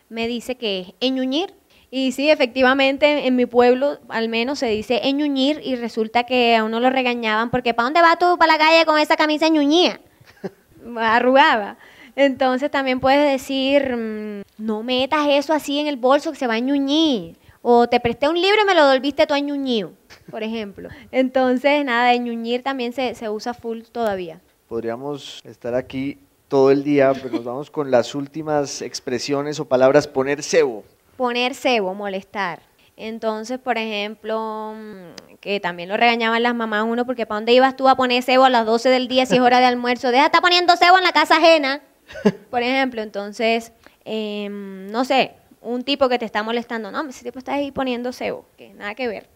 me dice que es eñuñir y sí, efectivamente, en mi pueblo al menos se dice eñuñir y resulta que a uno lo regañaban porque ¿para dónde vas tú para la calle con esa camisa ñuñía? *laughs* Arrugada. Entonces también puedes decir, mm, no metas eso así en el bolso que se va a ñuñir. O te presté un libro y me lo devolviste tú a ñuñío, por ejemplo. Entonces, nada, ñuñir también se, se usa full todavía. Podríamos estar aquí todo el día, pero nos vamos con las últimas expresiones o palabras, poner cebo poner cebo, molestar. Entonces, por ejemplo, mm, que también lo regañaban las mamás uno, porque ¿para dónde ibas tú a poner cebo a las 12 del día si es hora de almuerzo? Deja estar poniendo cebo en la casa ajena, *laughs* por ejemplo. Entonces, em, no sé, un tipo que te está molestando, no, ese tipo está ahí poniendo cebo, que nada que ver.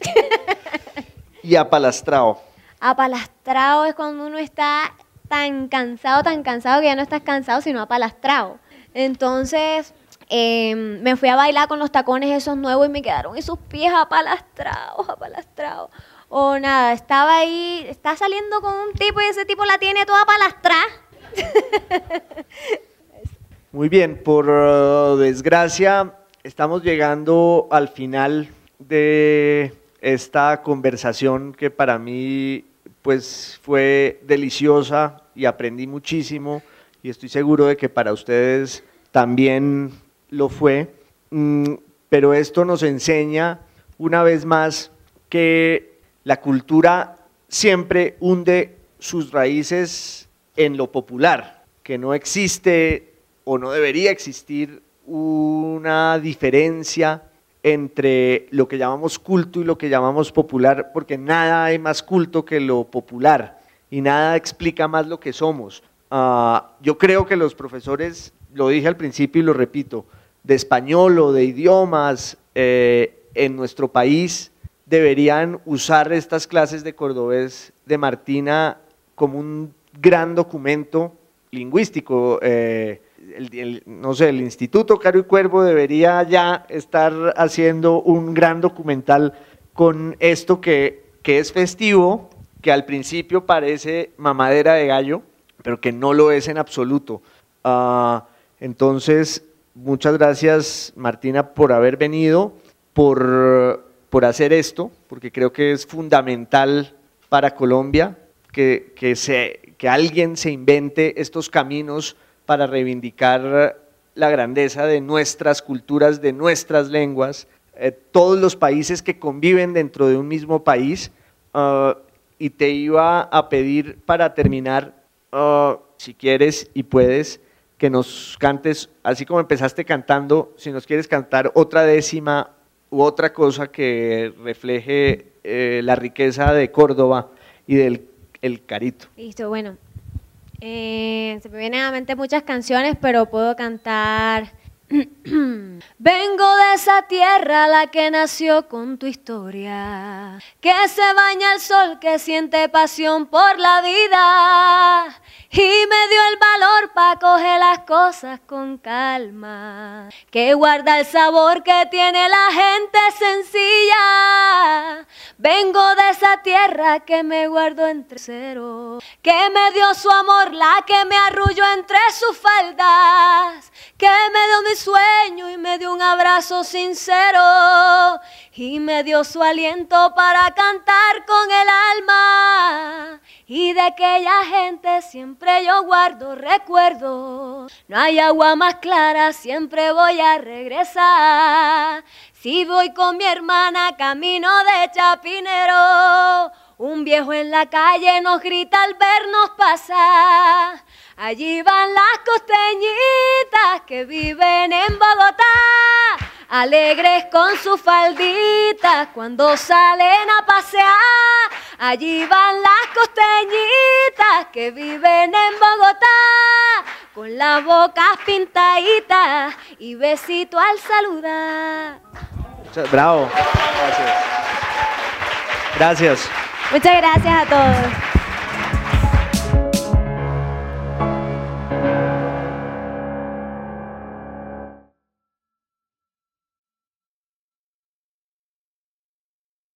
y apalastrado. Apalastrado es cuando uno está tan cansado, tan cansado que ya no estás cansado, sino apalastrado. Entonces, Em, me fui a bailar con los tacones esos nuevos y me quedaron esos pies apalastrados, apalastrados. O nada, estaba ahí, está saliendo con un tipo y ese tipo la tiene toda apalastrada. *laughs* Muy bien, por uh, desgracia estamos llegando al final de esta conversación que para mí pues fue deliciosa y aprendí muchísimo y estoy seguro de que para ustedes también lo fue, mm, pero esto nos enseña una vez más que la cultura siempre hunde sus raíces en lo popular, que no existe o no debería existir una diferencia entre lo que llamamos culto y lo que llamamos popular, porque nada hay más culto que lo popular y nada explica más lo que somos. Ah, yo creo que los profesores, lo dije al principio y lo repito, de español o de idiomas eh, en nuestro país deberían usar estas clases de cordobés de Martina como un gran documento lingüístico. Eh, no sé, el Instituto Caro y Cuervo debería ya estar haciendo un gran documental con esto que, que es festivo, que al principio parece mamadera de gallo, pero que no lo es en absoluto. Ah, entonces, muchas gracias Martina por haber venido, por, hacer esto, porque creo que es fundamental para Colombia que, que, alguien se invente estos caminos para reivindicar la grandeza de nuestras culturas, de nuestras lenguas, eh, todos los países que conviven dentro de un mismo país. Ah, y te iba a pedir para terminar, ah, si quieres y puedes, que nos cantes, así como empezaste cantando, si nos quieres cantar otra décima u otra cosa que refleje eh, la riqueza de Córdoba y del el carito. Listo, bueno. Eh, se me vienen a mente muchas canciones, pero puedo cantar *clears throat* Vengo de esa tierra la que nació con tu historia, que se baña el sol, que siente pasión por la vida y me dio el valor para coger las cosas con calma, que guarda el sabor que tiene la gente sencilla. Vengo de esa tierra que me guardó entre cero, que me dio su amor, la que me arrulló entre sus faldas, que me dio mi sueño y me dio un abrazo sincero y me dio su aliento para cantar con el alma. Y de aquella gente siempre yo guardo recuerdos. No hay agua más clara, siempre voy a regresar. Si voy con mi hermana camino de Chapinero, un viejo en la calle nos grita al vernos pasar. Allí van las costeñitas que viven en Bogotá. alegres con sus falditas cuando salen a pasear. Allí van las costeñitas que viven en Bogotá, con las bocas pintaditas y besito al saludar. Bravo. Gracias. Gracias. Muchas gracias a todos.